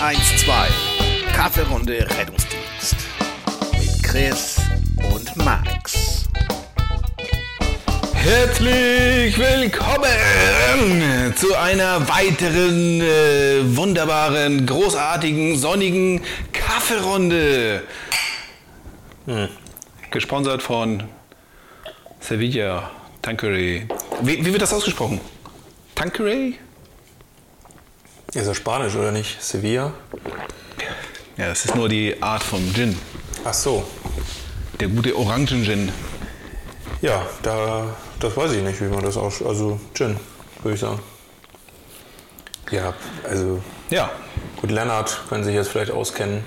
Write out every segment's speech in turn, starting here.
112 Kaffeerunde Rettungsdienst mit Chris und Max. Herzlich willkommen zu einer weiteren äh, wunderbaren, großartigen, sonnigen Kaffeerunde. Hm. Gesponsert von Sevilla Tanqueray. Wie, wie wird das ausgesprochen? Tanqueray? Ist er Spanisch oder nicht? Sevilla? Ja, das ist nur die Art von Gin. Ach so. Der gute Orangen-Gin. Ja, da, das weiß ich nicht, wie man das aus. Also Gin, würde ich sagen. Ja, also. Ja. Gut, Lennart können sich jetzt vielleicht auskennen.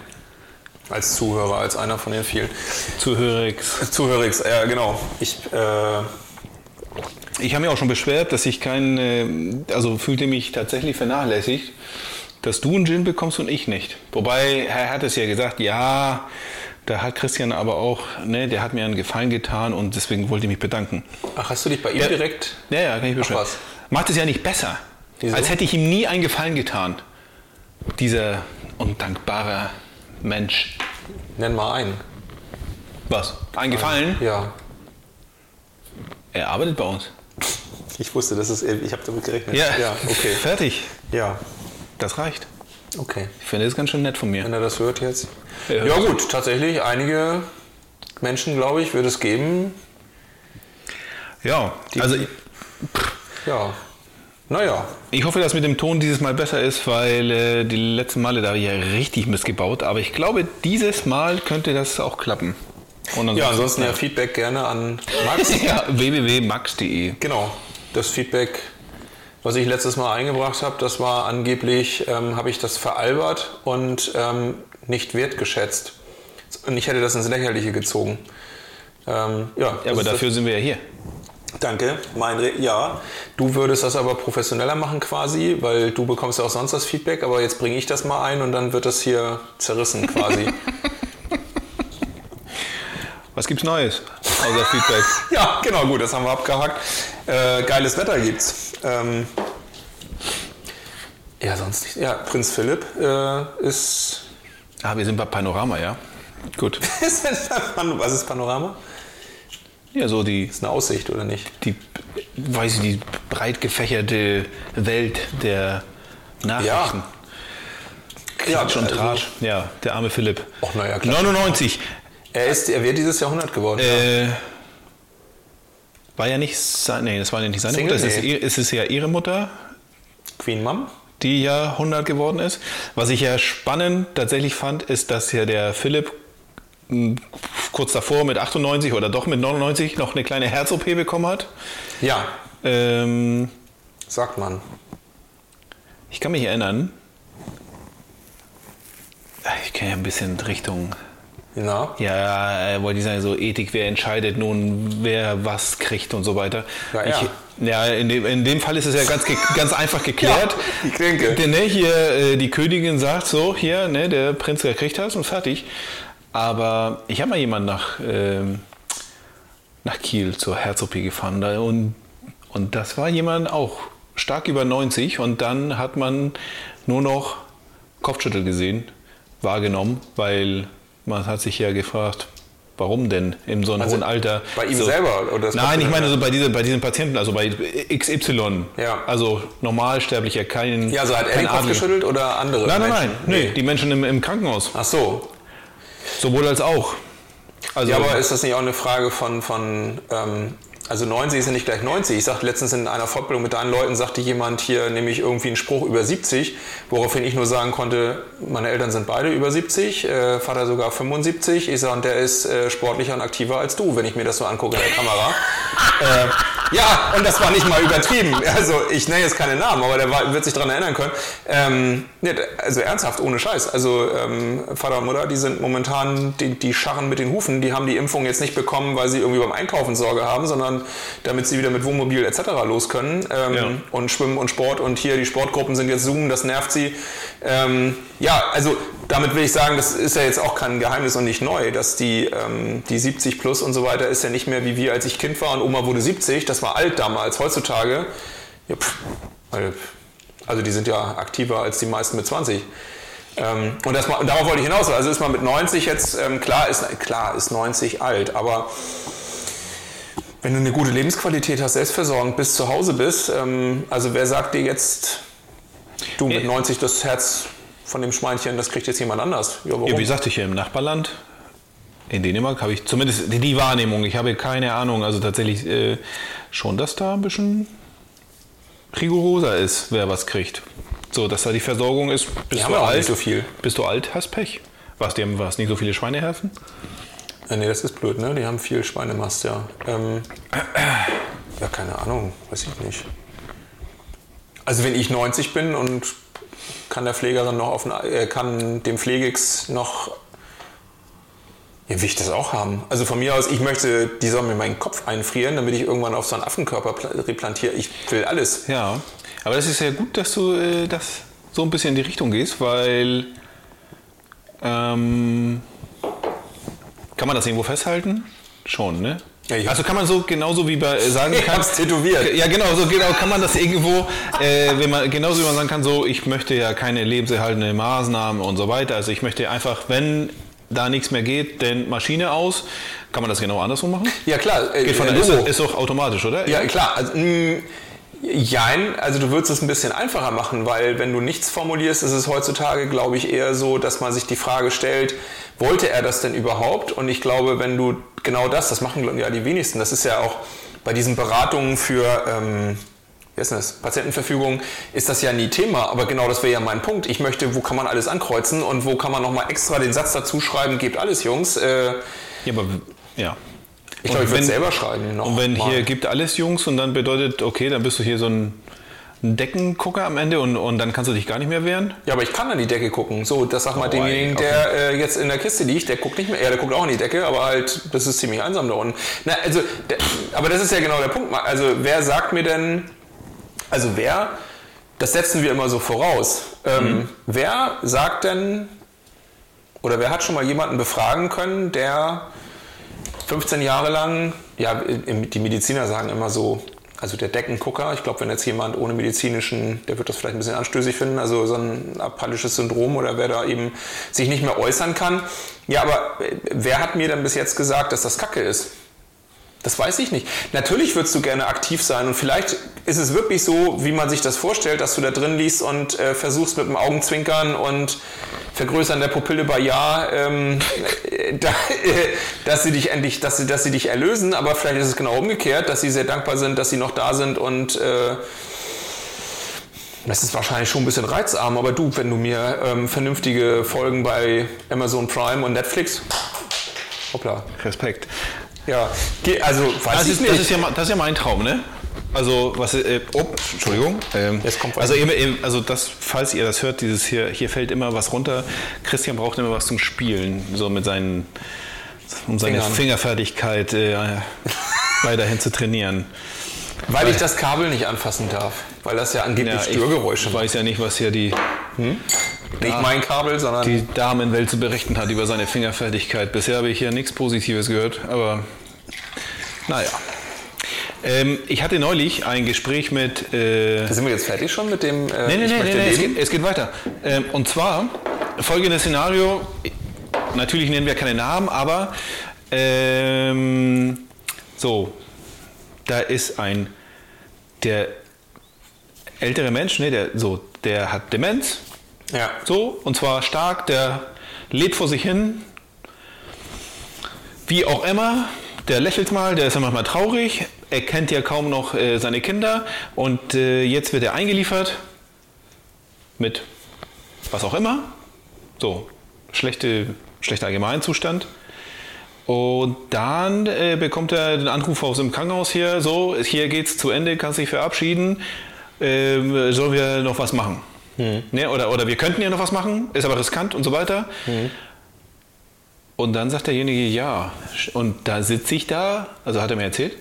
Als Zuhörer, als einer von den vielen. Zuhörix. Zuhörix, ja, genau. Ich, äh, Ich habe mich auch schon beschwert, dass ich keinen, äh, also fühlte mich tatsächlich vernachlässigt, dass du einen Gin bekommst und ich nicht. Wobei, er hat es ja gesagt, ja, da hat Christian aber auch, ne, der hat mir einen Gefallen getan und deswegen wollte ich mich bedanken. ach, hast du dich bei ihm Ja. direkt. Ja, ja, kann ich beschweren. was. Macht es ja nicht besser. Wieso? Als hätte ich ihm nie einen Gefallen getan. Dieser undankbare Mensch. Nenn mal einen. Was? Ein Gefallen? Ja. Er arbeitet bei uns. Ich wusste, das ist. Ich habe damit gerechnet. Ja, ja okay. Fertig. Ja, Das reicht. okay. Ich finde das ganz schön nett von mir. Wenn er das hört jetzt. Ja. Ja, gut, tatsächlich, einige Menschen, glaube ich, wird es geben. Ja, also Ja. Naja, ich hoffe, dass mit dem Ton dieses Mal besser ist, weil äh, die letzten Male da habe ich ja richtig Mist gebaut. Aber ich glaube, dieses Mal könnte das auch klappen. Und ja, ansonsten ja Feedback gerne an Max. ja, www.max.de. genau, das Feedback, was ich letztes Mal eingebracht habe, das war angeblich, ähm, habe ich das veralbert und ähm, nicht wertgeschätzt. Und ich hätte das ins Lächerliche gezogen. Ähm, ja, Ja, aber dafür sind wir ja hier. Danke. Mein Re ja, du würdest das aber professioneller machen quasi, weil du bekommst ja auch sonst das Feedback, aber jetzt bringe ich das mal ein und dann wird das hier zerrissen quasi. Was gibt's Neues? Außer Feedback. ja, genau, gut, das haben wir abgehakt. Äh, geiles Wetter gibt's. Ähm, ja, sonst nicht. Ja, Prinz Philipp äh, ist. Ah, wir sind bei Panorama, ja? Gut. Was ist Panorama? Ja, so die, Ist eine Aussicht oder nicht? die, weiß ich, die breit gefächerte Welt der Nachrichten. Klatsch und also- Tratsch. Ja, der arme Philipp. Och, na ja, Klatsch und 99. Er, ist, er wird dieses Jahrhundert geworden. Äh, war ja nicht sein, nee, das war ja nicht seine Single? Mutter. Es ist, Nee. es ist ja ihre Mutter, Queen Mom? die ja 100 geworden ist. Was ich ja spannend tatsächlich fand, ist, dass ja der Philipp mh, kurz davor mit 98 oder doch mit 99 noch eine kleine Herz-OP bekommen hat. Ja, Ähm, sagt man. ich kann mich erinnern, ich kenne ja ein bisschen Richtung Na? Ja, äh, wollte ich sagen, so Ethik, wer entscheidet nun, wer was kriegt und so weiter. Ja, ja. Ich, ja in, dem, in dem Fall ist es ja ganz, ganz einfach geklärt. Ja, ich denke. Denn ne, hier, äh, die Königin sagt so, hier, ne, der Prinz der kriegt das und fertig. Aber ich habe mal jemanden nach, ähm, nach Kiel zur Herz-OP gefahren da und, und das war jemand auch stark über 90 und dann hat man nur noch Kopfschüttel gesehen, wahrgenommen, weil man hat sich ja gefragt, warum denn in so einem Also hohen Alter? bei ihm so, selber, oder Nein, ich meine so bei, diese, bei diesen Patienten, also bei XY. Ja. Also normalsterblicher, kein Ja, also hat er den Kopf geschüttelt oder andere? Nein, nein, nein, Menschen? nee, die Menschen im, im Krankenhaus. Ach so. Sowohl als auch. Also, Ja, aber ist das nicht auch eine Frage von, von ähm, also 90 ist ja nicht gleich 90. Ich sagte letztens in einer Fortbildung mit deinen Leuten, sagte jemand hier nämlich irgendwie einen Spruch über 70, woraufhin ich nur sagen konnte, meine Eltern sind beide über 70, äh, Vater sogar 75. Ich sage, und der ist äh, sportlicher und aktiver als du, wenn ich mir das so angucke in der Kamera. äh, ja, und das war nicht mal übertrieben. Also ich nenne jetzt keine Namen, aber der war, wird sich daran erinnern können. Ähm, also ernsthaft, ohne Scheiß. Also ähm, Vater und Mutter, die sind momentan, die, die scharren mit den Hufen. Die haben die Impfung jetzt nicht bekommen, weil sie irgendwie beim Einkaufen Sorge haben, sondern damit sie wieder mit Wohnmobil etc. los können. Ähm, Ja. Und Schwimmen und Sport. Und hier die Sportgruppen sind jetzt Zoom, das nervt sie. Ähm, ja, also damit will ich sagen, das ist ja jetzt auch kein Geheimnis und nicht neu, dass die, ähm, die 70 plus und so weiter ist ja nicht mehr wie wir, als ich Kind war und Oma wurde 70. Das war alt damals. Heutzutage, ja, pff, also die sind ja aktiver als die meisten mit 20. Ähm, und, das, und darauf wollte ich hinaus. Also ist man mit 90 jetzt, ähm, klar, ist, klar ist 90 alt, aber wenn du eine gute Lebensqualität hast, selbstversorgend bis zu Hause bist, ähm, also wer sagt dir jetzt, du mit 90 das Herz von dem Schweinchen, das kriegt jetzt jemand anders? Ja, ja wie sagte ich hier im Nachbarland, in Dänemark habe ich zumindest die Wahrnehmung, ich habe keine Ahnung, also tatsächlich äh, schon, dass da ein bisschen rigoroser ist, wer was kriegt. So, dass da die Versorgung ist, bist du alt, so viel. Bist du alt, hast Pech. Was, die haben was, nicht so viele Schweineherzen? Ja, nee, das ist blöd, ne? Die haben viel Schweinemast, ja. Ähm, ja, keine Ahnung, weiß ich nicht. Also wenn ich 90 bin und kann der Pflegerin noch auf äh, kann dem Pflegix noch ja, will ich das auch haben. Also von mir aus, ich möchte, die sollen mir meinen Kopf einfrieren, damit ich irgendwann auf so einen Affenkörper replantiere. Ich will alles. Ja, aber das ist ja gut, dass du äh, das so ein bisschen in die Richtung gehst, weil ähm, kann man das irgendwo festhalten? Schon, ne? Ja, also kann man so genauso wie bei äh, sagen kann. Ich tätowiert. Ja, genau, so genau kann man das irgendwo, äh, wenn man genauso wie man sagen kann, so ich möchte ja keine lebenserhaltende Maßnahmen und so weiter. Also ich möchte einfach, wenn da nichts mehr geht, denn Maschine aus. Kann man das genau andersrum machen? Ja klar. Geht von äh, der, ist, ist doch automatisch, oder? Ja, klar. Also, mh, mm, Jein, also du würdest es ein bisschen einfacher machen, weil wenn du nichts formulierst, ist es heutzutage, glaube ich, eher so, dass man sich die Frage stellt, wollte er das denn überhaupt? Und ich glaube, wenn du genau das, das machen ja die wenigsten, das ist ja auch bei diesen Beratungen für ähm, wie ist das? Patientenverfügung ist das ja nie Thema, aber genau das wäre ja mein Punkt. Ich möchte, wo kann man alles ankreuzen und wo kann man nochmal extra den Satz dazu schreiben, gebt alles, Jungs. Äh, ja, aber ja. Ich glaube, ich würde selber schreiben. Noch und wenn mal. hier gibt alles Jungs und dann bedeutet, okay, dann bist du hier so ein Deckengucker am Ende und, und dann kannst du dich gar nicht mehr wehren? Ja, aber ich kann an die Decke gucken. So, das sag mal oh, demjenigen, okay. der äh, jetzt in der Kiste liegt, der guckt nicht mehr, ja, der guckt auch an die Decke, aber halt, das ist ziemlich einsam da unten. Na, also, der, aber das ist ja genau der Punkt. Also, wer sagt mir denn, also wer, das setzen wir immer so voraus, ähm, mhm. wer sagt denn, oder wer hat schon mal jemanden befragen können, der 15 Jahre lang, ja, die Mediziner sagen immer so, also der Deckengucker, ich glaube, wenn jetzt jemand ohne medizinischen, der wird das vielleicht ein bisschen anstößig finden, also so ein apathisches Syndrom oder wer da eben sich nicht mehr äußern kann. Ja, aber wer hat mir denn bis jetzt gesagt, dass das Kacke ist? Das weiß ich nicht. Natürlich würdest du gerne aktiv sein und vielleicht ist es wirklich so, wie man sich das vorstellt, dass du da drin liest und äh, versuchst mit dem Augenzwinkern und Vergrößern der Pupille bei Ja, ähm, da, äh, dass sie dich endlich, dass sie, dass sie dich erlösen, aber vielleicht ist es genau umgekehrt, dass sie sehr dankbar sind, dass sie noch da sind und äh, das ist wahrscheinlich schon ein bisschen reizarm, aber du, wenn du mir ähm, vernünftige Folgen bei Amazon Prime und Netflix, hoppla. Respekt. Ja, also weiß das ich ist, nicht. Das ist, ja, das ist ja mein Traum, ne? Also, was, äh, oh, Entschuldigung. Ähm, also, eben, also das, falls ihr das hört, dieses hier, hier fällt immer was runter. Christian braucht immer was zum Spielen, so mit seinen, um seine Fingern. Fingerfertigkeit äh, weiterhin zu trainieren. Weil, weil, ich das Kabel nicht anfassen darf, weil das ja angeblich ja, Störgeräusche. Ich weiß ja nicht, was hier die. Hm? Nicht mein Kabel, sondern. Die Damenwelt zu berichten hat über seine Fingerfertigkeit. Bisher habe ich hier nichts Positives gehört, aber naja. Ähm, ich hatte neulich ein Gespräch mit. Äh, Sind wir jetzt fertig schon mit dem. Äh, nee, nee, nee, nee, nee es, geht, es, geht, weiter. Ähm, und zwar folgendes Szenario. Natürlich nennen wir keine Namen, aber. Ähm, so. Da ist ein. Der ältere Mensch, ne, der, so, der hat Demenz. Ja. So, und zwar stark, der lebt vor sich hin. Wie auch immer, der lächelt mal, der ist ja manchmal traurig, er kennt ja kaum noch äh, seine Kinder und äh, jetzt wird er eingeliefert mit was auch immer. So, schlechte, schlechter Allgemeinzustand. Und dann äh, bekommt er den Anruf aus dem Krankenhaus hier, so, hier geht's zu Ende, kannst dich verabschieden, ähm, sollen wir noch was machen? Mhm. Ne? Oder, oder wir könnten ja noch was machen, ist aber riskant und so weiter. Mhm. Und dann sagt derjenige ja. Und da sitze ich da, also hat er mir erzählt,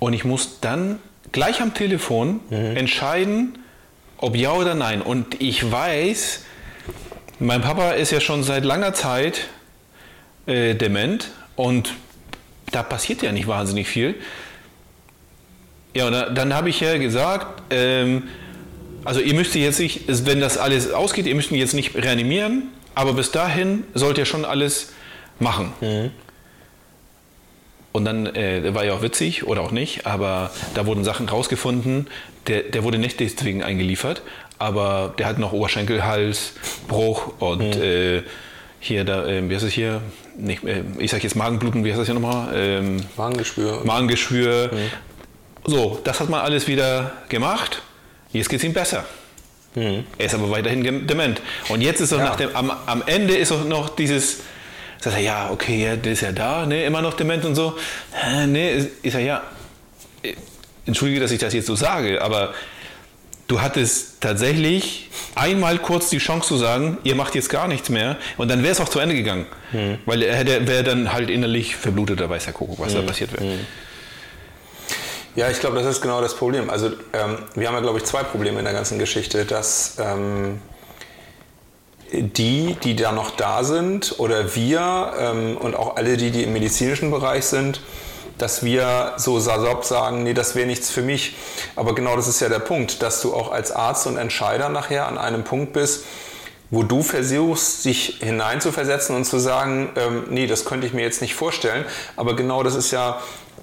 und ich muss dann gleich am Telefon mhm. entscheiden, ob ja oder nein. Und ich weiß, mein Papa ist ja schon seit langer Zeit äh, dement und da passiert ja nicht wahnsinnig viel. Ja, und dann habe ich ja gesagt, ähm, Also ihr müsst jetzt nicht, wenn das alles ausgeht, ihr müsst ihn jetzt nicht reanimieren, aber bis dahin sollt ihr schon alles machen. Und dann äh, war ja auch witzig oder auch nicht, aber da wurden Sachen rausgefunden. Der, der wurde nicht deswegen eingeliefert, aber der hat noch Oberschenkelhalsbruch und äh, hier, da, äh, wie heißt es hier? Nicht, äh, ich sag jetzt Magenbluten, wie heißt das hier nochmal? Ähm, Magengeschwür. Magengeschwür. So, das hat man alles wieder gemacht. Jetzt geht es ihm besser. Er ist aber weiterhin dement. Und jetzt ist doch Ja. nach dem, am, am Ende ist doch noch dieses, sagt er, ja, okay, ja, der ist ja da, ne, immer noch dement und so. Ne, ist- ist er ja, äh, entschuldige, dass ich das jetzt so sage, aber du hattest tatsächlich einmal kurz die Chance zu sagen, ihr macht jetzt gar nichts mehr und dann wäre es auch zu Ende gegangen. Weil er wäre dann halt innerlich verblutet, da weiß der Kuckuck, was da passiert wäre. Ja, ich glaube, das ist genau das Problem. Also ähm, wir haben ja, glaube ich, zwei Probleme in der ganzen Geschichte, dass ähm, die, die da noch da sind oder wir ähm, und auch alle, die, die im medizinischen Bereich sind, dass wir so salopp sagen, nee, das wäre nichts für mich. Aber genau das ist ja der Punkt, dass du auch als Arzt und Entscheider nachher an einem Punkt bist, wo du versuchst, dich hineinzuversetzen und zu sagen, ähm, nee, das könnte ich mir jetzt nicht vorstellen. Aber genau das ist ja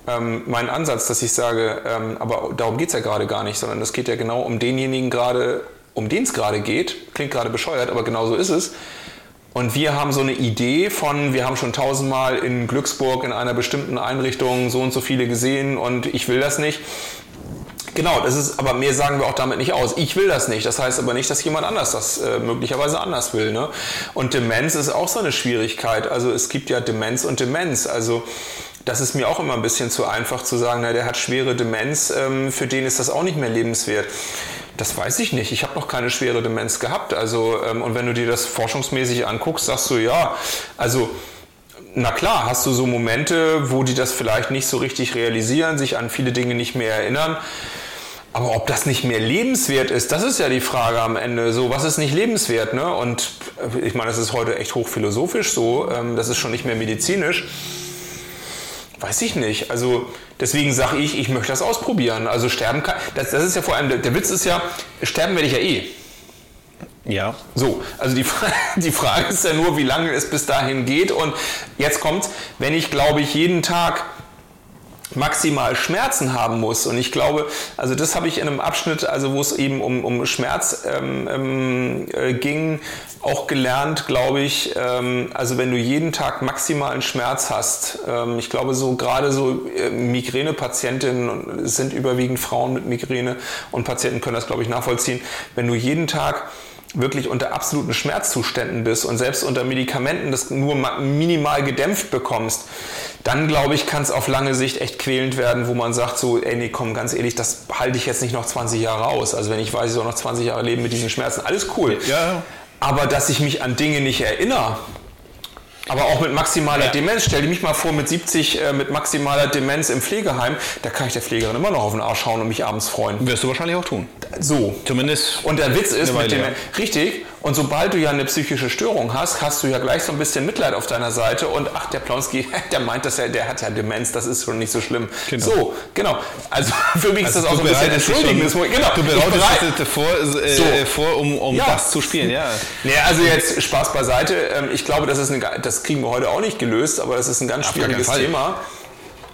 ähm, mein Ansatz, dass ich sage, ähm, aber darum geht es ja gerade gar nicht, sondern es geht ja genau um denjenigen gerade, um den es gerade geht. Klingt gerade bescheuert, aber genau so ist es. Und wir haben so eine Idee von, wir haben schon tausendmal in Glücksburg in einer bestimmten Einrichtung so und so viele gesehen und ich will das nicht. Genau, das ist, aber mehr sagen wir auch damit nicht aus. Ich will das nicht. Das heißt aber nicht, dass jemand anders das äh, möglicherweise anders will. Ne? Und Demenz ist auch so eine Schwierigkeit. Also es gibt ja Demenz und Demenz. Also das ist mir auch immer ein bisschen zu einfach zu sagen, na, der hat schwere Demenz, ähm, für den ist das auch nicht mehr lebenswert. Das weiß ich nicht. Ich habe noch keine schwere Demenz gehabt. Also ähm, und wenn du dir das forschungsmäßig anguckst, sagst du ja, also na klar, hast du so Momente, wo die das vielleicht nicht so richtig realisieren, sich an viele Dinge nicht mehr erinnern. Aber ob das nicht mehr lebenswert ist, das ist ja die Frage am Ende. So, was ist nicht lebenswert? Ne? Und äh, ich meine, das ist heute echt hochphilosophisch so. Ähm, das ist schon nicht mehr medizinisch. Weiß ich nicht. Also deswegen sage ich, ich möchte das ausprobieren. Also sterben kann. Das, das ist ja vor allem, der, der Witz ist ja, sterben werde ich ja eh. Ja. So, also die, die Frage ist ja nur, wie lange es bis dahin geht. Und jetzt kommt's, wenn ich, glaube ich, jeden Tag maximal Schmerzen haben muss. Und ich glaube, also das habe ich in einem Abschnitt, also wo es eben um, um Schmerz ähm, ähm, äh, ging, auch gelernt, glaube ich. Ähm, also wenn du jeden Tag maximalen Schmerz hast, ähm, ich glaube so gerade so äh, Migränepatientinnen sind überwiegend Frauen mit Migräne und Patienten können das, glaube ich, nachvollziehen. Wenn du jeden Tag wirklich unter absoluten Schmerzzuständen bist und selbst unter Medikamenten das nur ma- minimal gedämpft bekommst, dann glaube ich, kann es auf lange Sicht echt quälend werden, wo man sagt so, ey, nee, komm, ganz ehrlich, das halte ich jetzt nicht noch 20 Jahre aus. Also wenn ich weiß, ich soll noch 20 Jahre leben mit diesen Schmerzen, alles cool. Ja. Aber dass ich mich an Dinge nicht erinnere, aber auch mit maximaler Ja. Demenz, stell dir mich mal vor, mit 70 äh, mit maximaler Demenz im Pflegeheim, da kann ich der Pflegerin immer noch auf den Arsch schauen und mich abends freuen. Wirst du wahrscheinlich auch tun. So, Zumindest. und der Witz ist, mit Weile, dem, richtig, und sobald du ja eine psychische Störung hast, hast du ja gleich so ein bisschen Mitleid auf deiner Seite und ach, der Plonski, der meint das ja, der hat ja Demenz, das ist schon nicht so schlimm. Genau. So, genau. Also für mich ist das auch so ein bisschen bereitest dich entschuldigen. schon- Genau, Du bereitest bereit- dich vor, äh, So. vor um, um Ja. das zu spielen, ja. Nee, also jetzt Spaß beiseite. Ähm, Ich glaube, das, ist eine, das kriegen wir heute auch nicht gelöst, aber das ist ein ganz Auf schwieriges. Thema.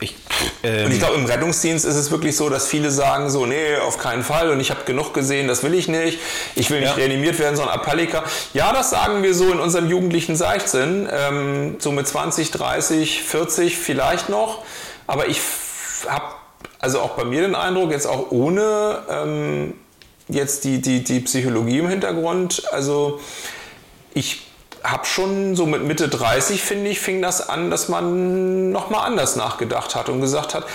Ich, Und ähm, ich glaube, im Rettungsdienst ist es wirklich so, dass viele sagen so, nee, auf keinen Fall und ich habe genug gesehen, das will ich nicht. Ich will nicht Ja. reanimiert werden, sondern Apalika. Ja, das sagen wir so in unserem jugendlichen Seichtsinn, ähm, so mit 20, 30, 40 vielleicht noch. Aber ich habe also auch bei mir den Eindruck, jetzt auch ohne ähm, jetzt die, die, die Psychologie im Hintergrund, also ich habe schon so mit Mitte 30, finde ich, fing das an, dass man nochmal anders nachgedacht hat und gesagt hat,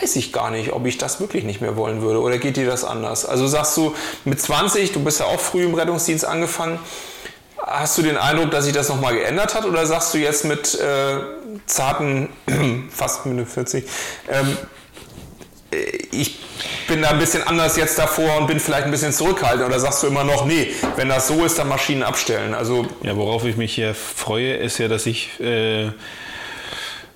weiß ich gar nicht, ob ich das wirklich nicht mehr wollen würde oder geht dir das anders? Also sagst du mit 20, du bist ja auch früh im Rettungsdienst angefangen, hast du den Eindruck, dass sich das nochmal geändert hat oder sagst du jetzt mit äh, zarten, fast Mitte 40, ähm, äh, ich bin da ein bisschen anders jetzt davor und bin vielleicht ein bisschen zurückhaltend oder sagst du immer noch, nee, wenn das so ist, dann Maschinen abstellen. Also ja, worauf ich mich hier freue, ist ja, dass ich äh,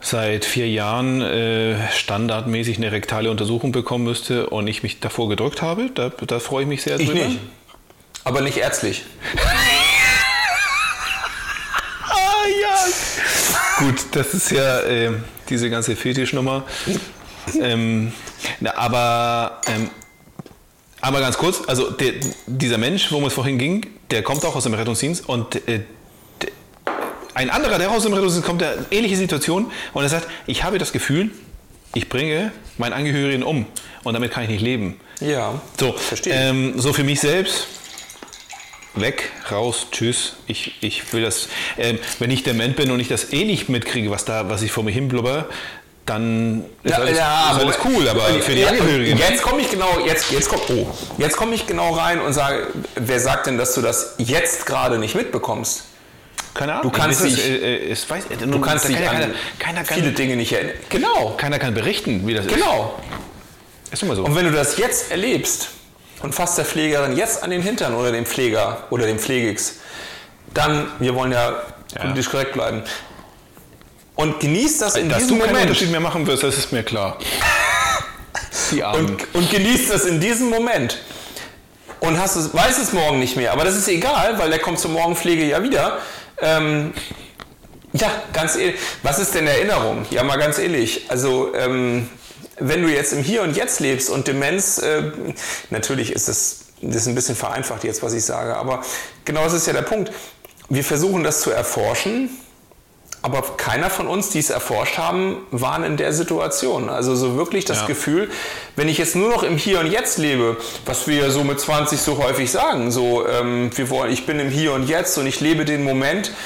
seit vier Jahren äh, standardmäßig eine rektale Untersuchung bekommen müsste und ich mich davor gedrückt habe. Da, da freue ich mich sehr Ich drüber. nicht. Aber nicht ärztlich. Ah ja. Gut, das ist ja äh, diese ganze Fetischnummer. ähm, na, aber, ähm, aber ganz kurz, also der, dieser Mensch, worum es vorhin ging, der kommt auch aus dem Rettungsdienst und äh, ein anderer, der aus dem Rettungsdienst kommt, der ähnliche Situation und er sagt, ich habe das Gefühl, ich bringe meinen Angehörigen um und damit kann ich nicht leben. Ja. So, Verstehe. ähm, so für mich selbst. Weg, raus, tschüss. Ich, ich will das. Ähm, wenn ich dement bin und ich das eh nicht mitkriege, was da, was ich vor mir hin blubber, dann ist alles, ist alles cool, aber für die ja, Angehörigen. Jetzt komme ich genau, jetzt, jetzt komm, oh, jetzt komme ich genau rein und sage, wer sagt denn, dass du das jetzt gerade nicht mitbekommst? Keine Ahnung. du kannst ich, dich- äh, es weiß, Du kannst dich kann, ja an keiner, keiner, kann, viele Dinge nicht erinnern. Genau, keiner kann berichten, wie das genau. ist. Ist immer so. Und wenn du das jetzt erlebst und fasst der Pflegerin jetzt an den Hintern oder dem Pfleger oder dem Pflegix, dann, wir wollen ja, politisch korrekt bleiben, und genießt das in Dass diesem du keinen Moment. Unterschied mehr machen wirst, das ist mir klar. Die Armen. und, und genießt das in diesem Moment. Und hast es, weiß es morgen nicht mehr. Aber das ist egal, weil der kommt zur Morgenpflege ja wieder. Ähm, ja, ganz ehrlich. Was ist denn Erinnerung? Ja, mal ganz ehrlich. Also, ähm, wenn du jetzt im Hier und Jetzt lebst und Demenz, äh, natürlich ist das, das ist ein bisschen vereinfacht jetzt, was ich sage, aber genau das ist ja der Punkt. Wir versuchen das zu erforschen, aber keiner von uns, die es erforscht haben, waren in der Situation. Also so wirklich das Ja. Gefühl, wenn ich jetzt nur noch im Hier und Jetzt lebe, was wir ja so mit 20 so häufig sagen, so ähm, wir wollen, ich bin im Hier und Jetzt und ich lebe den Moment.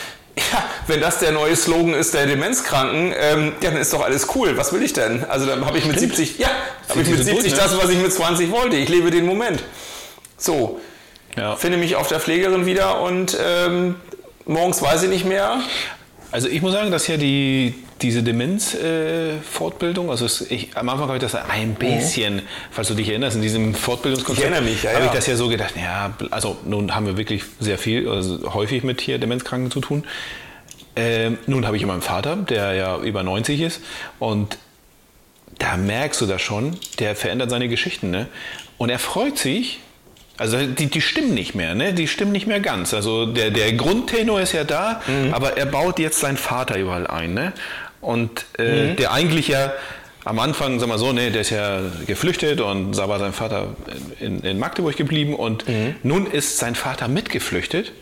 Ja, wenn das der neue Slogan ist der Demenzkranken, ähm, ja, dann ist doch alles cool. Was will ich denn? Also dann habe ich mit 70, ja, habe ich mit 70 70 durch, ne? das, was ich mit 20 wollte. Ich lebe den Moment. So, ja. finde mich auf der Pflegerin wieder und ähm, morgens weiß ich nicht mehr. Also ich muss sagen, dass ja die, diese Demenz-Fortbildung, also es, ich, am Anfang habe ich das ein bisschen, falls du dich erinnerst, in diesem Fortbildungskonzept, Ich erinnere mich, ja, habe ich ja. das ja so gedacht, ja, also nun haben wir wirklich sehr viel, also häufig mit hier Demenzkranken zu tun. Ähm, nun habe ich meinen Vater, der ja über 90 ist und da merkst du das schon, der verändert seine Geschichten, ne? Und er freut sich, also die, die stimmen nicht mehr, ne? Die stimmen nicht mehr ganz. Also der, der Grundtenor ist ja da, aber er baut jetzt seinen Vater überall ein, ne? Und äh, der eigentlich ja am Anfang, sag mal so, ne, der ist ja geflüchtet und da war sein Vater in, in Magdeburg geblieben und nun ist sein Vater mitgeflüchtet.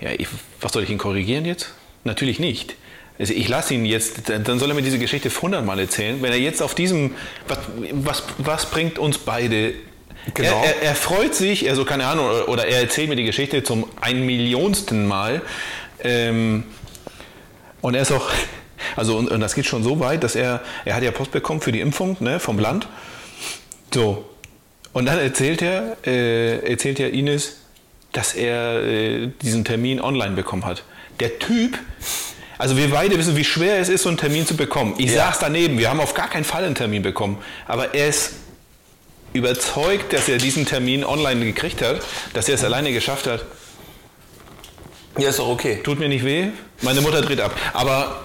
Ja, ich, was soll ich ihn korrigieren jetzt? Natürlich nicht. Also ich lasse ihn jetzt, dann soll er mir diese Geschichte 100 Mal erzählen. Wenn er jetzt auf diesem, was, was, was bringt uns beide? Genau. Er, er, er freut sich, also keine Ahnung, oder, oder er erzählt mir die Geschichte zum ein Millionsten Mal. Ähm, und er ist auch, also und, und das geht schon so weit, dass er, er hat ja Post bekommen für die Impfung ne, vom Land. So. Und dann erzählt er, äh, erzählt ja Ines, dass er äh, diesen Termin online bekommen hat. Der Typ, also wir beide wissen, wie schwer es ist, so einen Termin zu bekommen. Ich Ja. saß daneben, wir haben auf gar keinen Fall einen Termin bekommen. Aber er ist überzeugt, dass er diesen Termin online gekriegt hat, dass er es alleine geschafft hat. Ja, ist doch okay. Tut mir nicht weh, meine Mutter dreht ab. Aber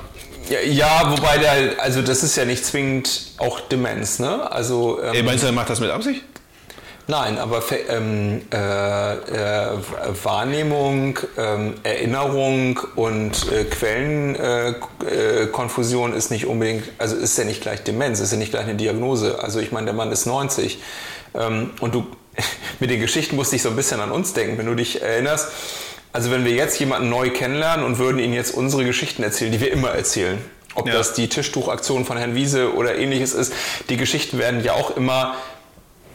Ja, ja, wobei der, also das ist ja nicht zwingend auch Demenz, ne? Also ähm, ey, meinst du, er macht das mit Absicht? Nein, aber ähm, äh, äh, Wahrnehmung, ähm, Erinnerung und äh, Quellenkonfusion äh, Konfusion ist nicht unbedingt, also ist ja nicht gleich Demenz, ist ja nicht gleich eine Diagnose. Also ich meine, der Mann ist 90 ähm, und du mit den Geschichten musste ich so ein bisschen an uns denken, wenn du dich erinnerst. Also wenn wir jetzt jemanden neu kennenlernen und würden ihnen jetzt unsere Geschichten erzählen, die wir immer erzählen, ob Ja. das die Tischtuchaktion von Herrn Wiese oder ähnliches ist, die Geschichten werden ja auch immer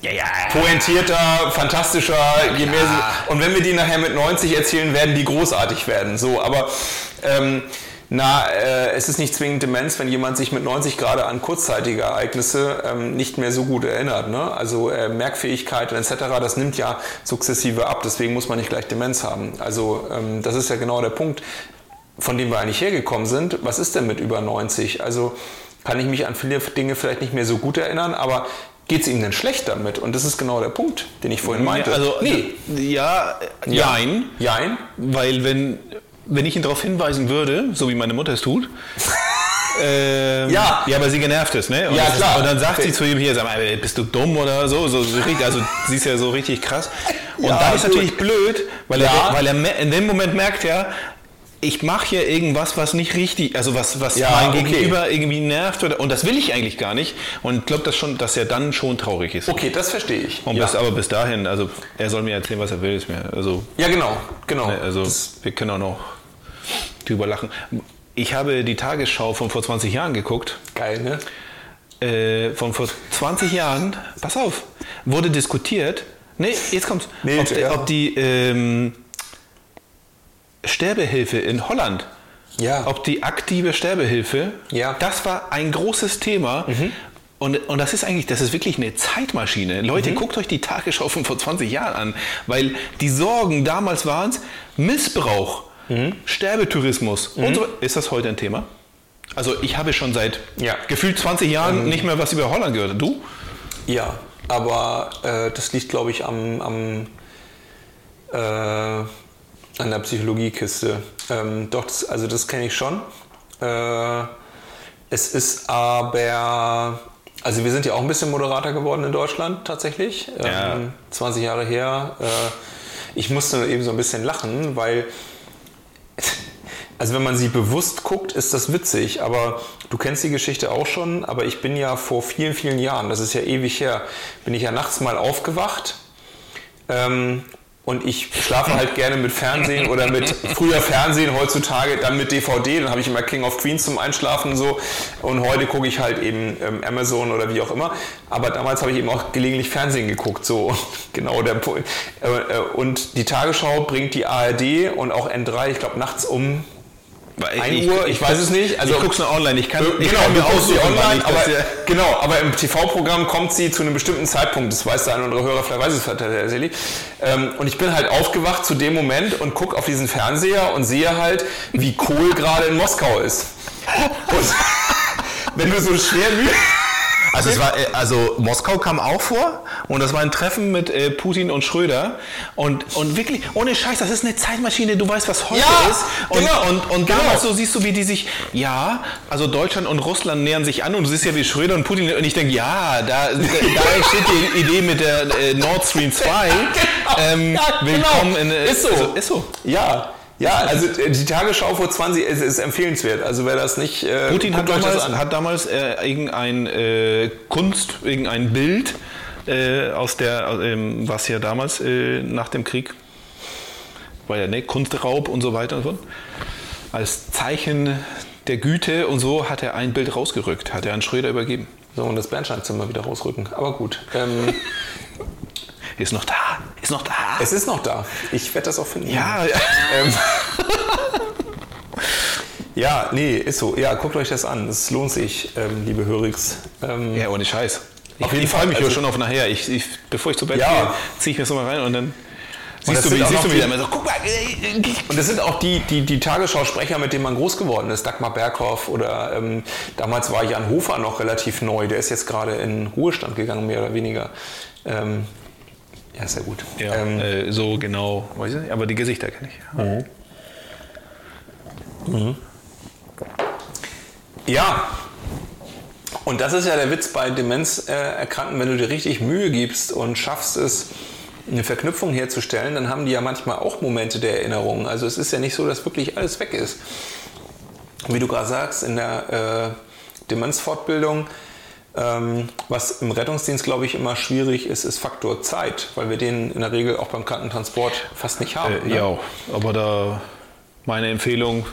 Ja, ja. pointierter, fantastischer, je mehr sie, und wenn wir die nachher mit 90 erzählen, werden die großartig werden. So, aber ähm, na, äh, es ist nicht zwingend Demenz, wenn jemand sich mit 90 gerade an kurzzeitige Ereignisse ähm, nicht mehr so gut erinnert. Ne? Also äh, Merkfähigkeit und etc., das nimmt ja sukzessive ab. Deswegen muss man nicht gleich Demenz haben. Also ähm, das ist ja genau der Punkt, von dem wir eigentlich hergekommen sind. Was ist denn mit über 90? Also kann ich mich an viele Dinge vielleicht nicht mehr so gut erinnern, aber geht es ihm denn schlecht damit? Und das ist genau der Punkt, den ich vorhin meinte. Also, nee. ja, Ja. nein. Jein? Weil wenn, wenn ich ihn darauf hinweisen würde, so wie meine Mutter es tut, Ähm, Ja. ja, aber sie genervt ist, ne? Und Ja, klar. Ist, und dann sagt sie zu ihm hier, sag mal, bist du dumm oder so? so, so also sie ist ja so richtig krass. Und Ja, dann ist natürlich blöd, weil Ja. er, weil er in dem Moment merkt ja, ich mache hier irgendwas, was nicht richtig, also was, was Ja, mein okay. Gegenüber irgendwie nervt oder, und das will ich eigentlich gar nicht. Und ich glaube, dass schon, dass er dann schon traurig ist. Okay, das verstehe ich. Und ja. bis, aber bis dahin, also er soll mir erzählen, was er will, ist mir, also ja, genau, genau. Ne, Also Das- wir können auch noch drüber lachen. Ich habe die Tagesschau von vor 20 Jahren geguckt. geil, ne? Äh, von vor 20 Jahren, pass auf, wurde diskutiert. Nee, jetzt kommt's. Nee, ob, ja. ob die ähm, Sterbehilfe in Holland, Ja. ob die aktive Sterbehilfe, Ja. Mhm. das war ein großes Thema. Und, und das ist eigentlich, das ist wirklich eine Zeitmaschine. Leute, Mhm. guckt euch die Tagesschau von vor 20 Jahren an, weil die Sorgen damals waren es Missbrauch, Mhm. Sterbetourismus und so. Ist das heute ein Thema? Also ich habe schon seit Ja. gefühlt 20 Jahren nicht mehr was über Holland gehört. Du? Ja, aber äh, das liegt, glaube ich, am, am äh, an der Psychologiekiste. Ähm, doch, das, also das kenne ich schon. Äh, es ist aber, also wir sind ja auch ein bisschen moderater geworden in Deutschland tatsächlich. Ja. Ähm, 20 Jahre her. Äh, ich musste eben so ein bisschen lachen, weil also wenn man sie bewusst guckt, ist das witzig, aber du kennst die Geschichte auch schon, aber ich bin ja vor vielen, vielen Jahren, das ist ja ewig her, bin ich ja nachts mal aufgewacht ähm, und ich schlafe halt gerne mit Fernsehen oder mit früher Fernsehen, heutzutage dann mit DVD, dann habe ich immer King of Queens zum Einschlafen so. Und heute gucke ich halt eben ähm, Amazon oder wie auch immer, aber damals habe ich eben auch gelegentlich Fernsehen geguckt, so. Genau der Punkt. Äh, äh, und die Tagesschau bringt die ARD und auch N3, ich glaube nachts um 1 Uhr, ich weiß es nicht. Also ich guck's nur online. Ich kann, ich genau, kann mir aussuchen, online, ich aber, genau, aber im TV-Programm kommt sie zu einem bestimmten Zeitpunkt. Das weiß der eine oder andere Hörer, vielleicht weiß es tatsächlich. Ähm, und ich bin halt aufgewacht zu dem Moment und gucke auf diesen Fernseher und sehe halt, wie Kohl gerade in Moskau ist. Und wenn du so schwer müde... Also, es war, äh, also Moskau kam auch vor und das war ein Treffen mit äh, Putin und Schröder und, und wirklich, ohne Scheiß, das ist eine Zeitmaschine, du weißt, was heute Ja, ist und, genau, und, und genau. damals so siehst du, wie die sich, ja, also Deutschland und Russland nähern sich an und du siehst ja, wie Schröder und Putin und ich denke, ja, da, da, entsteht die Idee mit der äh, Nord Stream 2, ähm, Ja, genau. willkommen in, äh, Ist so. Also, ist so. Ja, ja, also äh, die Tagesschau vor 20 ist, ist empfehlenswert. Also wer das nicht... Äh, Putin hat damals, hat damals äh, irgendein äh, Kunst, irgendein Bild äh, aus der, ähm, was ja damals äh, nach dem Krieg war ja ne, Kunstraub und so weiter und so. Als Zeichen der Güte und so hat er ein Bild rausgerückt, hat er an Schröder übergeben. So, und das Bernsteinzimmer wieder rausrücken. Aber gut. Ähm, Ist noch da, ist noch da. es ist noch da. Ich werde das auch finden. ja, ja. Ähm, ja, nee, ist so. Ja, guckt euch das an. Es lohnt sich, ähm, liebe Hörigs. Ähm, ja, ohne Scheiß. Ich, Auf jeden ich freue Fall, mich also- schon auf nachher. Ich, ich, bevor ich zu Bett Ja. gehe, ziehe ich mir so mal rein und dann das siehst du, wie, siehst du wieder immer so, guck mal, äh, Und das sind auch die, die, die Tagesschau-Sprecher, mit denen man groß geworden ist. Dagmar Berghoff oder ähm, damals war Jan Hofer noch relativ neu. Der ist jetzt gerade in Ruhestand gegangen, mehr oder weniger. Ähm, ja, sehr gut. Ja, Ähm, äh, so genau, weiß ich nicht, aber die Gesichter kenne ich. Ja. Und das ist ja der Witz bei Demenzerkrankten, wenn du dir richtig Mühe gibst und schaffst es, eine Verknüpfung herzustellen, dann haben die ja manchmal auch Momente der Erinnerung. Also es ist ja nicht so, dass wirklich alles weg ist. Wie du gerade sagst, in der äh, Demenzfortbildung, ähm, was im Rettungsdienst, glaube ich, immer schwierig ist, ist Faktor Zeit, weil wir den in der Regel auch beim Krankentransport fast nicht haben. Äh, ne? Ja, aber da meine Empfehlung,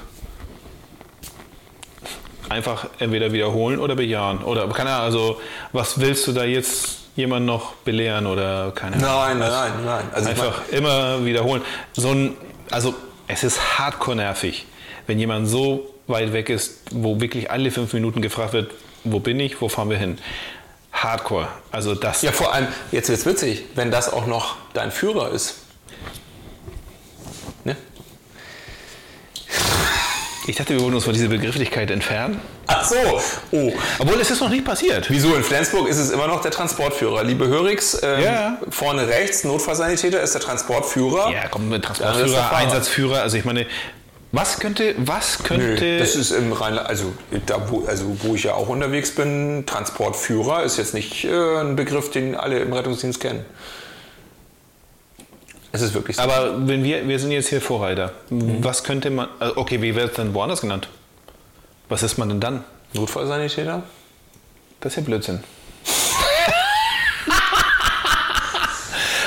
einfach entweder wiederholen oder bejahen. Oder keine Ahnung, also was willst du da jetzt jemand noch belehren oder keine Ahnung? Nein, nein, nein, nein. Also ich Einfach immer wiederholen. So ein, also es ist hardcore nervig, wenn jemand so weit weg ist, wo wirklich alle fünf Minuten gefragt wird, wo bin ich, wo fahren wir hin? Hardcore. Also das. Ja, vor allem, jetzt wird's witzig, wenn das auch noch dein Führer ist. Ne? Ich dachte, wir wollen uns von dieser Begrifflichkeit entfernen. Ach so, oh. Obwohl es ist noch nicht passiert. Wieso? In Flensburg ist es immer noch der Transportführer. Liebe Hörigs, ähm, Ja. vorne rechts, Notfallsanitäter ist der Transportführer. Ja, komm, Transportführer. Einsatzführer. Also ich meine, Was könnte, was könnte. Nö, das ist im Rheinland, also da wo, also wo ich ja auch unterwegs bin, Transportführer ist jetzt nicht äh, ein Begriff, den alle im Rettungsdienst kennen. Es ist wirklich so. aber wenn wir, wir sind jetzt hier Vorreiter. Was könnte man. also Okay, wie wird es denn woanders genannt? Was ist man denn dann? Notfallsanitäter? Das ist ja Blödsinn.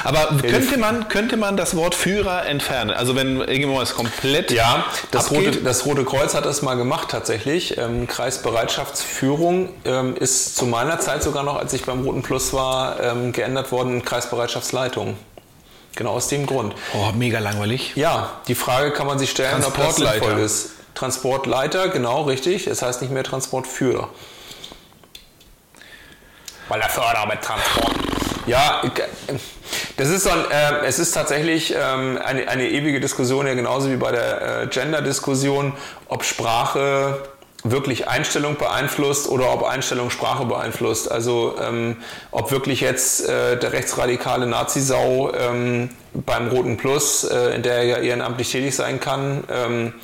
Aber könnte man, könnte man das Wort Führer entfernen? Also wenn irgendwo was komplett Ja, das abgeht? Rote, das Rote Kreuz hat das mal gemacht tatsächlich. Ähm, Kreisbereitschaftsführung ähm, ist zu meiner Zeit sogar noch, als ich beim Roten Plus war, ähm, geändert worden in Kreisbereitschaftsleitung. Genau aus dem Grund. Oh, mega langweilig. Ja, die Frage kann man sich stellen, ob das Transportleiter. sinnvoll ist. Transportleiter, genau, richtig. Es heißt nicht mehr Transportführer. Weil er Förder mit Transport. Ja, das ist ein, äh, es ist tatsächlich ähm, eine, eine ewige Diskussion, ja genauso wie bei der äh, Gender-Diskussion, ob Sprache wirklich Einstellung beeinflusst oder ob Einstellung Sprache beeinflusst. Also ähm, ob wirklich jetzt äh, der rechtsradikale Nazisau ähm, beim Roten Plus, äh, in der er ja ehrenamtlich tätig sein kann, ähm,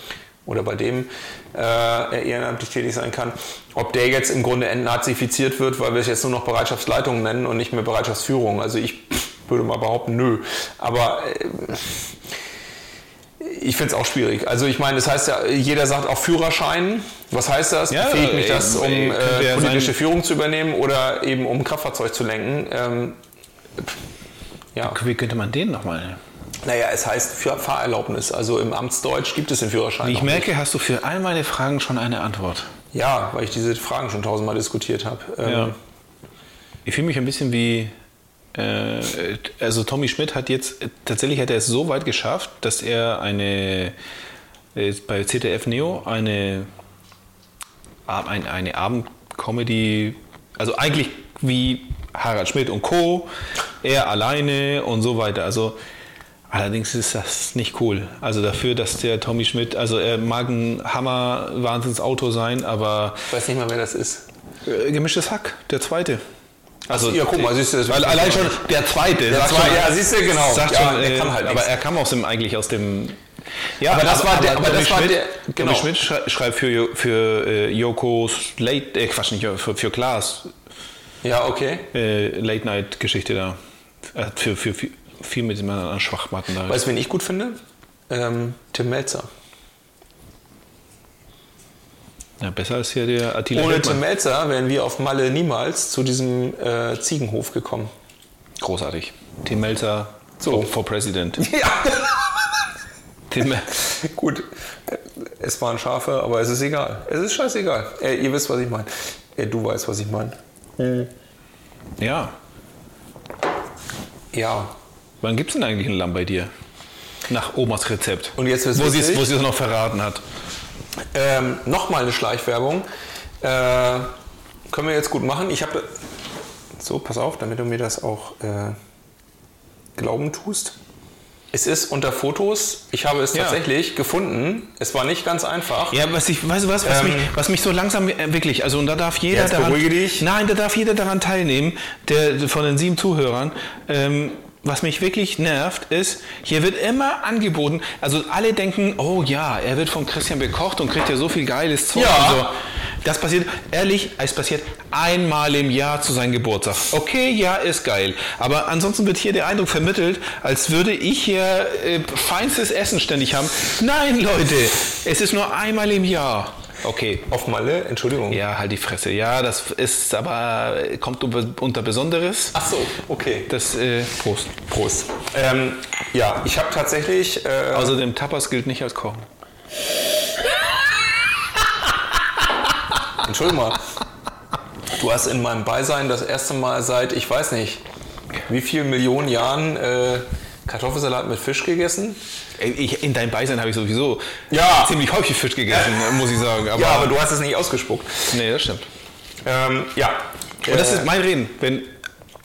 oder bei dem äh, er ehrenamtlich tätig sein kann, ob der jetzt im Grunde entnazifiziert wird, weil wir es jetzt nur noch Bereitschaftsleitung nennen und nicht mehr Bereitschaftsführung. Also ich würde mal behaupten, nö. Aber äh, ich finde es auch schwierig. Also ich meine, das heißt ja, jeder sagt auch Führerschein. Was heißt das? Ja, Befähigt mich äh, das, um äh, äh, politische Führung zu übernehmen oder eben um ein Kraftfahrzeug zu lenken? Ähm, ja. Wie könnte man den nochmal? Naja, es heißt für Fahrerlaubnis. Also im Amtsdeutsch gibt es den Führerschein. Wie ich noch nicht. merke, hast du für all meine Fragen schon eine Antwort. Ja, weil ich diese Fragen schon tausendmal diskutiert habe. Ähm, Ja. Ich fühle mich ein bisschen wie. Äh, also Tommy Schmidt hat jetzt tatsächlich hat er es so weit geschafft, dass er eine äh, bei ZDF Neo eine Ab- ein, eine Abendcomedy, also eigentlich wie Harald Schmidt und Co. Er alleine und so weiter. Also allerdings ist das nicht cool. Also dafür, dass der Tommy Schmidt, also er mag ein Hammer Wahnsinnsauto sein, aber Ich weiß nicht mal, wer das ist. äh, gemischtes Hack, der zweite. Also, ja, guck mal, siehst du, das weil allein schon der zweite. sagt zweite, ja, siehst du, genau. Sagt Ja, schon, der äh, kann halt aber nichts. er kam aus dem, eigentlich aus dem. Ja, Aber das war der- aber das war Schmidt, der- genau. Schmidt schrei- schreibt für, für äh, Jokos Late, äh, Quatsch, nicht, für, für Klaas Ja, okay. äh, Late-Night-Geschichte da. Er hat für, für, für viel mit dem an Schwachmatten da. Weißt du, wen ich gut finde? Ähm, Tim Melzer. Ja, besser als hier der Attila Ohne. Tim Melzer wären wir auf Malle niemals zu diesem äh, Ziegenhof gekommen. Großartig. Tim Melzer So. for, President. Ja. Tim, Gut, äh, es waren Schafe, aber es ist egal. Es ist scheißegal. Äh, ihr wisst, was ich meine. Äh, du weißt, was ich meine. ja. Ja. Wann gibt es denn eigentlich ein Lamm bei dir? Nach Omas Rezept. Und jetzt wo sie es noch verraten hat. Ähm, Nochmal eine Schleichwerbung. Äh, können wir jetzt gut machen. Ich habe. So, pass auf, damit du mir das auch äh, glauben tust. Es ist unter Fotos. Ich habe es Ja. tatsächlich gefunden. Es war nicht ganz einfach. Ja, was ich, weißt du was, was, Ähm, mich, was mich so langsam äh, wirklich, also und da darf jeder Jetzt daran, beruhige dich. nein, da darf jeder daran teilnehmen, der von den sieben Zuhörern. Ähm, was mich wirklich nervt, ist, hier wird immer angeboten, also alle denken, oh ja, er wird von Christian bekocht und kriegt ja so viel geiles Zeug Ja. und so. Das passiert, ehrlich, es passiert einmal im Jahr zu seinem Geburtstag. Okay, ja, ist geil. Aber ansonsten wird hier der Eindruck vermittelt, als würde ich hier äh, feinstes Essen ständig haben. Nein, Leute, es ist nur einmal im Jahr. Okay. Auf Malle, Entschuldigung. Ja, halt die Fresse. Ja, das ist aber, kommt unter Besonderes. Ach so, okay. Das, äh, Prost. Prost. Ähm, ja, ich habe tatsächlich. Äh, Außerdem, Tapas gilt nicht als Kochen. Entschuldigung mal. Du hast in meinem Beisein das erste Mal seit, ich weiß nicht, wie vielen Millionen Jahren äh, Kartoffelsalat mit Fisch gegessen? Ich, in deinem Beisein habe ich sowieso Ja. ziemlich häufig Fisch gegessen, muss ich sagen. Aber, ja, aber du hast es nicht ausgespuckt. Nee, das stimmt. Ähm, ja. Und das Äh, ist mein Reden. Wenn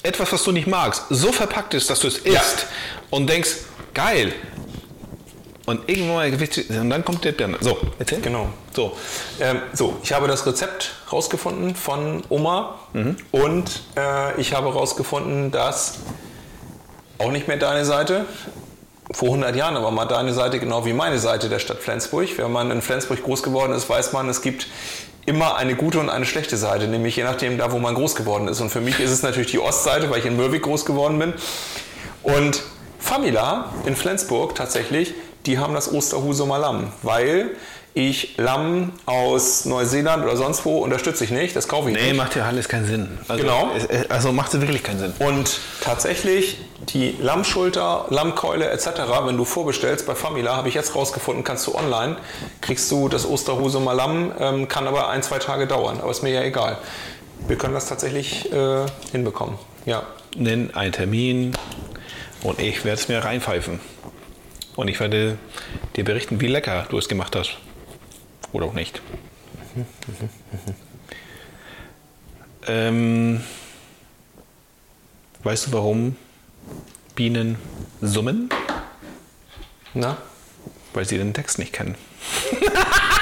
etwas, was du nicht magst, so verpackt ist, dass du es isst Ja. und denkst, geil. Und irgendwann mal Gewicht, und dann kommt der dann. So, erzähl. Genau. So. Ähm, so, ich habe das Rezept rausgefunden von Oma Mhm. und äh, ich habe rausgefunden, dass auch nicht mehr deine Seite, vor 100 Jahren aber mal deine Seite genau wie meine Seite der Stadt Flensburg. Wenn man in Flensburg groß geworden ist, weiß man, es gibt immer eine gute und eine schlechte Seite, nämlich je nachdem da, wo man groß geworden ist. Und für mich ist es natürlich die Ostseite, weil ich in Mürwik groß geworden bin. Und Famila in Flensburg tatsächlich, die haben das Osterhusumer Lamm, weil ich Lamm aus Neuseeland oder sonst wo unterstütze ich nicht, das kaufe ich Nee, nicht. macht ja alles keinen Sinn. Also, Genau. Also macht es wirklich keinen Sinn. Und tatsächlich die Lammschulter, Lammkeule etc., wenn du vorbestellst bei Famila, habe ich jetzt rausgefunden, kannst du online, kriegst du das Osterhusumer Lamm, ähm, kann aber ein, zwei Tage dauern, aber ist mir ja egal. Wir können das tatsächlich äh, hinbekommen. Ja. Nenn einen Termin und ich werde es mir reinpfeifen. Und ich werde dir berichten, wie lecker du es gemacht hast. Oder auch nicht. ähm, weißt du, warum Bienen summen? Na? Weil sie den Text nicht kennen.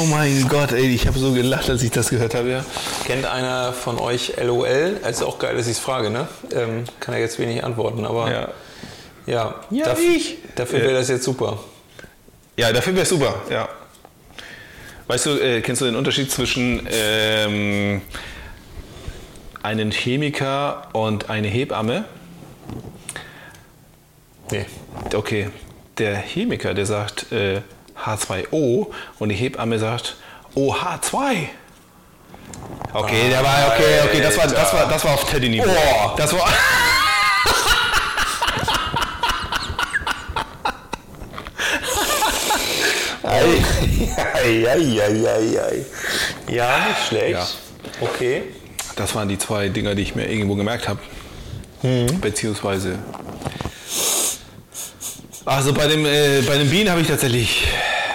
Oh mein Gott, ey, ich habe so gelacht, als ich das gehört habe, ja. Kennt einer von euch LOL? Also auch geil, dass ich es frage, ne? Ähm, kann er jetzt wenig antworten, aber Ja, ja, Ja, daf- ich. Dafür wäre das jetzt super. ja dafür wäre super, ja. Weißt du, äh, kennst du den Unterschied zwischen ähm, einem Chemiker und einer Hebamme? Nee. Okay, der Chemiker, der sagt äh, H2O und die Hebamme sagt OH2. Okay, der war okay, okay, das war das war das war auf Teddy Niveau. Boah. Das war. Ja, nicht schlecht. Ja. Okay. das waren die zwei Dinger, die ich mir irgendwo gemerkt habe. Beziehungsweise also bei dem äh, bei den Bienen habe ich tatsächlich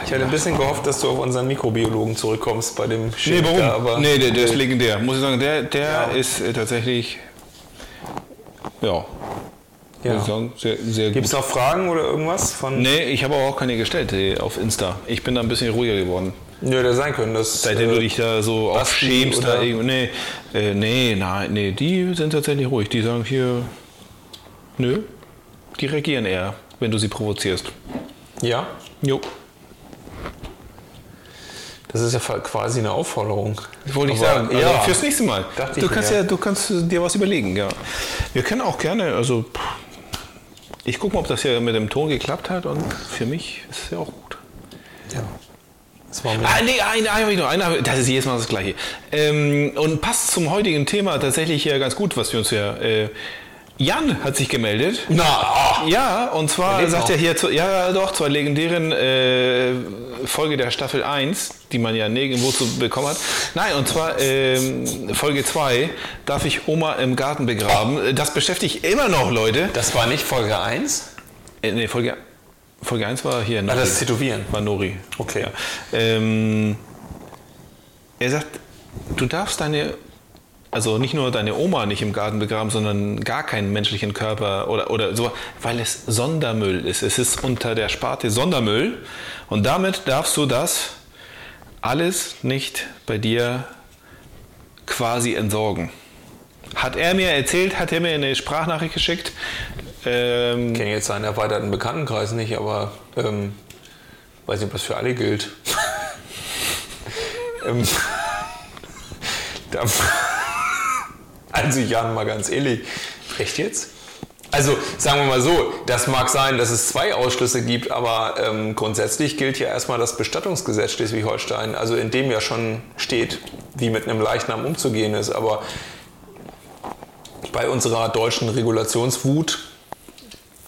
Ich hatte ein bisschen gehofft, dass du auf unseren Mikrobiologen zurückkommst bei dem Nee, Chemiker, warum? aber nee, der, der ist legendär. Muss ich sagen, der, der Ja. ist äh, tatsächlich, ja, Ja. muss ich sagen, sehr, sehr Gibt es noch Fragen oder irgendwas von? Nee, ich habe aber auch keine gestellt auf Insta. Ich bin da ein bisschen ruhiger geworden. Nö, der sein können. Das, Seitdem äh, du dich da so aufschämst, da. Nee, äh, nee, nein, nee, die sind tatsächlich ruhig. Die sagen hier, nö, die reagieren eher, wenn du sie provozierst. Ja, Jo. Das ist ja quasi eine Aufforderung. Wollte ich sagen. Also ja. fürs nächste Mal. Dachte du kannst mir. ja, du kannst dir was überlegen, ja. Wir können auch gerne, also ich gucke mal, ob das hier mit dem Ton geklappt hat und für mich ist es ja auch gut. Ja. Das war Ah, nee, eine, eine habe ich noch. Eine, das ist jedes Mal das Gleiche. Ähm, und passt zum heutigen Thema tatsächlich ja ganz gut, was wir uns ja. Äh, Jan hat sich gemeldet. Na, ah, Ja, und zwar sagt er hier, zu, ja doch, zur legendären äh, Folge der Staffel 1, die man ja nirgendwo zu bekommen hat. Nein, und zwar ähm, Folge 2, darf ich Oma im Garten begraben. Das beschäftigt immer noch Leute. das war nicht Folge 1? Äh, nee, Folge, Folge 1 war hier Nori. Ah, das Tätowieren. War Nori. Okay. Ja. Ähm, er sagt, du darfst deine, also nicht nur deine Oma nicht im Garten begraben, sondern gar keinen menschlichen Körper oder, oder so, weil es Sondermüll ist. Es ist unter der Sparte Sondermüll und damit darfst du das alles nicht bei dir quasi entsorgen. Hat er mir erzählt, hat er mir eine Sprachnachricht geschickt. Ähm, Ich kenne jetzt seinen erweiterten Bekanntenkreis nicht, aber ähm, weiß nicht, ob das für alle gilt. ähm, da, also Jan, mal ganz ehrlich, echt jetzt? Also sagen wir mal so, das mag sein, dass es zwei Ausschlüsse gibt, aber ähm, grundsätzlich gilt ja erstmal das Bestattungsgesetz Schleswig-Holstein, also in dem ja schon steht, wie mit einem Leichnam umzugehen ist. Aber bei unserer deutschen Regulationswut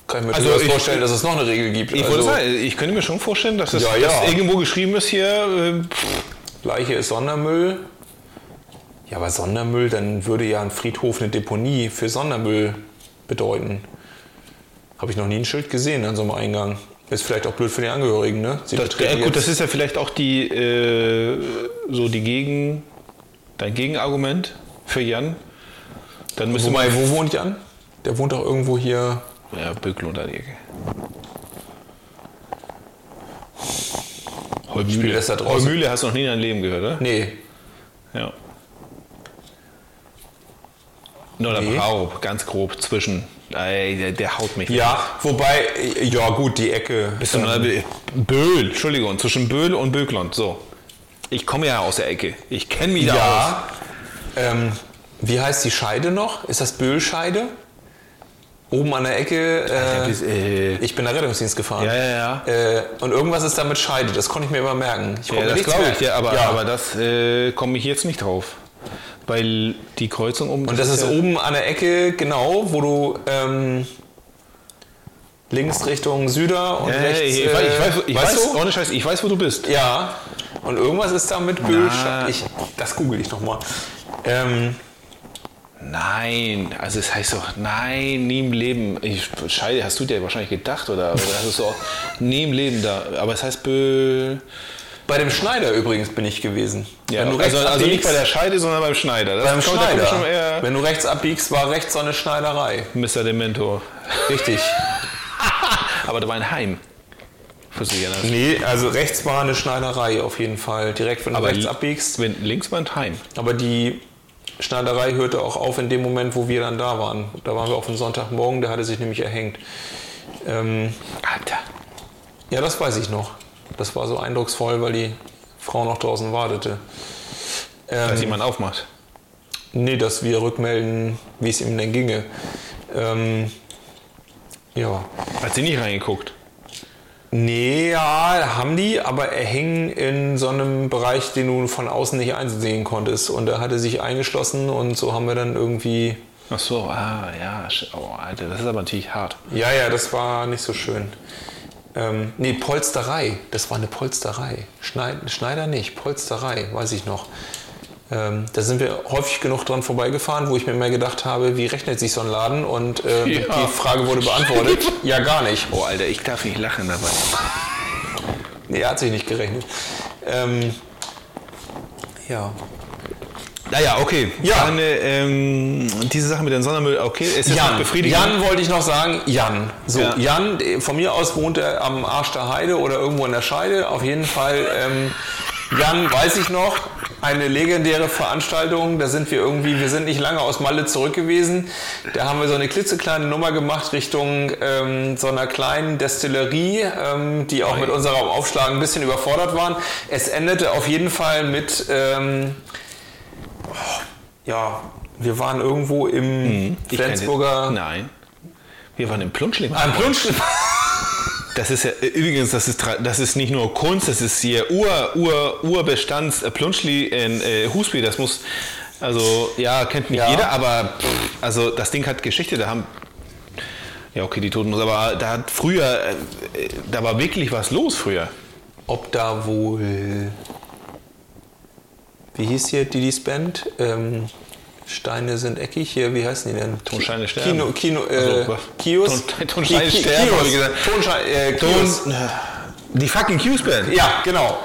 kann ich mir Also ich- vorstellen, dass es noch eine Regel gibt. Ich also, sagen, ich könnte mir schon vorstellen, dass es Ja, ja. dass irgendwo geschrieben ist hier. Äh, Leiche ist Sondermüll. Ja, aber Sondermüll, dann würde ja ein Friedhof eine Deponie für Sondermüll bedeuten. Habe ich noch nie ein Schild gesehen an so einem Eingang. Ist vielleicht auch blöd für die Angehörigen, ne? Sie das, ja, gut, jetzt- das ist ja vielleicht auch die äh, so die Gegen, dein Gegenargument für Jan. Dann müsste Wobei, wo wohnt Jan? Der wohnt doch irgendwo hier. ja, Bökel unter die Ecke. Da. Heumühle hast du noch nie in deinem Leben gehört, oder? Nee. Ja. Nur der Nee. Braub, ganz grob zwischen. Ey, der, der haut mich. Ja, wobei, äh, ja gut, die Ecke. Bist du nur Böhl, Entschuldigung, zwischen Böhl und Böckland. So. Ich komme ja aus der Ecke. Ich kenne mich da aus. Ja. Ähm, wie heißt die Scheide noch? Ist das Böhlscheide? Oben an der Ecke. Äh, bis, äh, ich bin da Rettungsdienst gefahren. Ja, ja, ja. Äh, und irgendwas ist da mit Scheide. Das konnte ich mir immer merken. Ich Ja, das glaube ich, ja, aber, Ja. aber das äh, komme ich jetzt nicht drauf. Weil die Kreuzung um. Und das ist ja, oben an der Ecke, genau, wo du ähm, links Richtung Süder und Ja, rechts. ich, ich, weiß, ich, weiß, ich weißt weiß, du? ohne Scheiß, ich weiß, wo du bist. Ja. Und irgendwas ist da mit. Böhlscheide. Ich, das google ich nochmal. Ähm, Nein, also es heißt doch, nein, nie im Leben. Ich, Scheide, hast du dir wahrscheinlich gedacht oder, oder hast du so auch nie im Leben da. Aber es heißt Böhl. Bei dem Schneider übrigens bin ich gewesen. Ja, du rechts also, also nicht abbiegst- bei der Scheide, sondern beim Schneider. Das beim kommt- Schneider. schon eher Wenn du rechts abbiegst, war rechts so eine Schneiderei. Mr. Dementor. Richtig. Aber da war ein Heim. Für sich erinnern. nee, also rechts war eine Schneiderei auf jeden Fall. Direkt, wenn du Aber rechts abbiegst. Wenn, links war ein Heim. Aber die Schneiderei hörte auch auf in dem Moment, wo wir dann da waren. Da waren wir auf dem Sonntagmorgen, der hatte sich nämlich erhängt. Ähm, Alter. ja, das weiß ich noch. Das war so eindrucksvoll, weil die Frau noch draußen wartete. Dass Ähm, jemand aufmacht. nee, dass wir rückmelden, wie es ihm denn ginge. Ähm, ja. Hat sie nicht reingeguckt. Nee, ja, haben die, aber er hing in so einem Bereich, den du von außen nicht einsehen konntest. Und er hatte sich eingeschlossen und so haben wir dann irgendwie. Ach so, ah, ja. Oh, Alter, das ist aber natürlich hart. Ja, ja, das war nicht so schön. Ähm, nee, Polsterei. Das war eine Polsterei. Schneid, Schneider nicht, Polsterei, weiß ich noch. Ähm, da sind wir häufig genug dran vorbeigefahren, wo ich mir mehr gedacht habe, wie rechnet sich so ein Laden? Und ähm, Ja. die Frage wurde beantwortet. ja, gar nicht. Oh, Alter, ich darf nicht lachen dabei. Nee, er hat sich nicht gerechnet. Ähm, ja. Naja, okay. Ja. Dann, äh, ähm, diese Sache mit dem Sondermüll, okay, ist jetzt Jan, befriedigend. Jan wollte ich noch sagen, Jan. So, Ja. Jan, von mir aus wohnt er am Arsch der Heide oder irgendwo in der Scheide. Auf jeden Fall, ähm, Jan, weiß ich noch, eine legendäre Veranstaltung. Da sind wir irgendwie, wir sind nicht lange aus Malle zurück gewesen. Da haben wir so eine klitzekleine Nummer gemacht Richtung ähm, so einer kleinen Destillerie, ähm, die auch mit unserem Aufschlag ein bisschen überfordert waren. Es endete auf jeden Fall mit, ähm, ja, wir waren irgendwo im kenn Flensburger. Nein. Wir waren im Plunschling. Ein Plunsch. Das ist ja, äh, übrigens, das ist, das ist nicht nur Kunst, das ist hier Ur, Ur, Urbestands äh, Plunschli in äh, Husby. Das muss, also, ja, kennt nicht Ja. jeder, aber pff, also das Ding hat Geschichte. Da haben, ja, okay, die Toten, aber da hat früher, äh, äh, da war wirklich was los früher. Ob da wohl. Wie hieß hier Didis Band? Ähm, Steine sind eckig hier, wie heißen die denn? Tonsteine sterben. Kino, Kino, äh, Also, was? Kios? Ton- Tonsteine sterben, Kios. hab ich gesagt. Tonstein, äh, Kios. Ton, die fucking Q-Band. Ja, genau.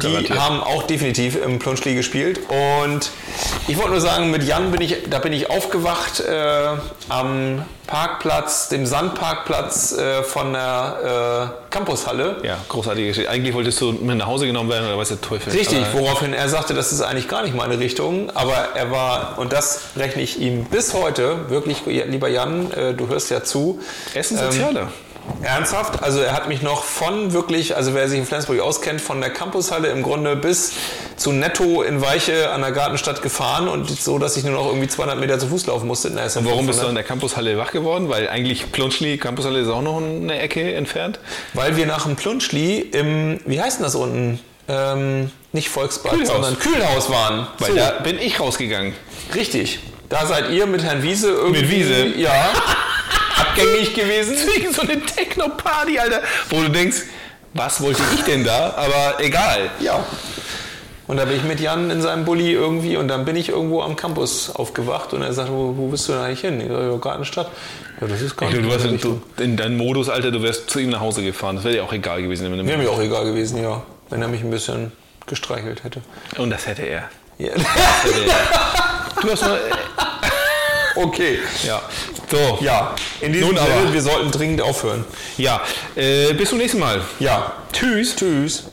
Die Garantiert. haben auch definitiv im Plunschli gespielt. Und ich wollte nur sagen, mit Jan bin ich, da bin ich aufgewacht äh, am Parkplatz, dem Sandparkplatz äh, von der äh, Campushalle. Ja, großartige Geschichte. Eigentlich wolltest du mit nach Hause genommen werden oder was der Teufel. Richtig, Aber- woraufhin er sagte, das ist eigentlich gar nicht meine Richtung, aber er war, und das rechne ich ihm bis heute, wirklich, lieber Jan, äh, du hörst ja zu. Er ist ein Sozialer. Ernsthaft? Also er hat mich noch von wirklich, also wer sich in Flensburg auskennt, von der Campushalle im Grunde bis zu Netto in Weiche an der Gartenstadt gefahren und so, dass ich nur noch irgendwie 200 Meter zu Fuß laufen musste. Na, Und warum bist du 500. in der Campushalle wach geworden? Weil eigentlich Plunschli, Campushalle ist auch noch eine Ecke entfernt. Weil wir nach dem Plunschli im, wie heißt denn das unten? Ähm, nicht Volksbad, Kühlhaus. sondern Kühlhaus waren. Weil So. da bin ich rausgegangen. Richtig. Da seid ihr mit Herrn Wiese irgendwie. Mit Wiese? Ja. abgängig gewesen. Deswegen so eine Techno-Party, Alter. Wo du denkst, was wollte ich denn da? Aber egal. Ja. Und da bin ich mit Jan in seinem Bulli irgendwie und dann bin ich irgendwo am Campus aufgewacht und er sagt, wo, wo bist du denn eigentlich hin? Ich sag, ja, Gartenstadt. Ja, das ist gar nicht du warst in, in deinem Modus, Alter, du wärst zu ihm nach Hause gefahren. Das wäre dir auch egal gewesen. Wäre mir auch egal gewesen, ja. Wenn er mich ein bisschen gestreichelt hätte. Und das hätte er. Ja. Hätte er. Du hast mal. Okay. Ja. So. Ja, in diesem Nun aber. Sinne, wir sollten dringend aufhören. Ja. Äh, bis zum nächsten Mal. Ja. Tschüss. Tschüss.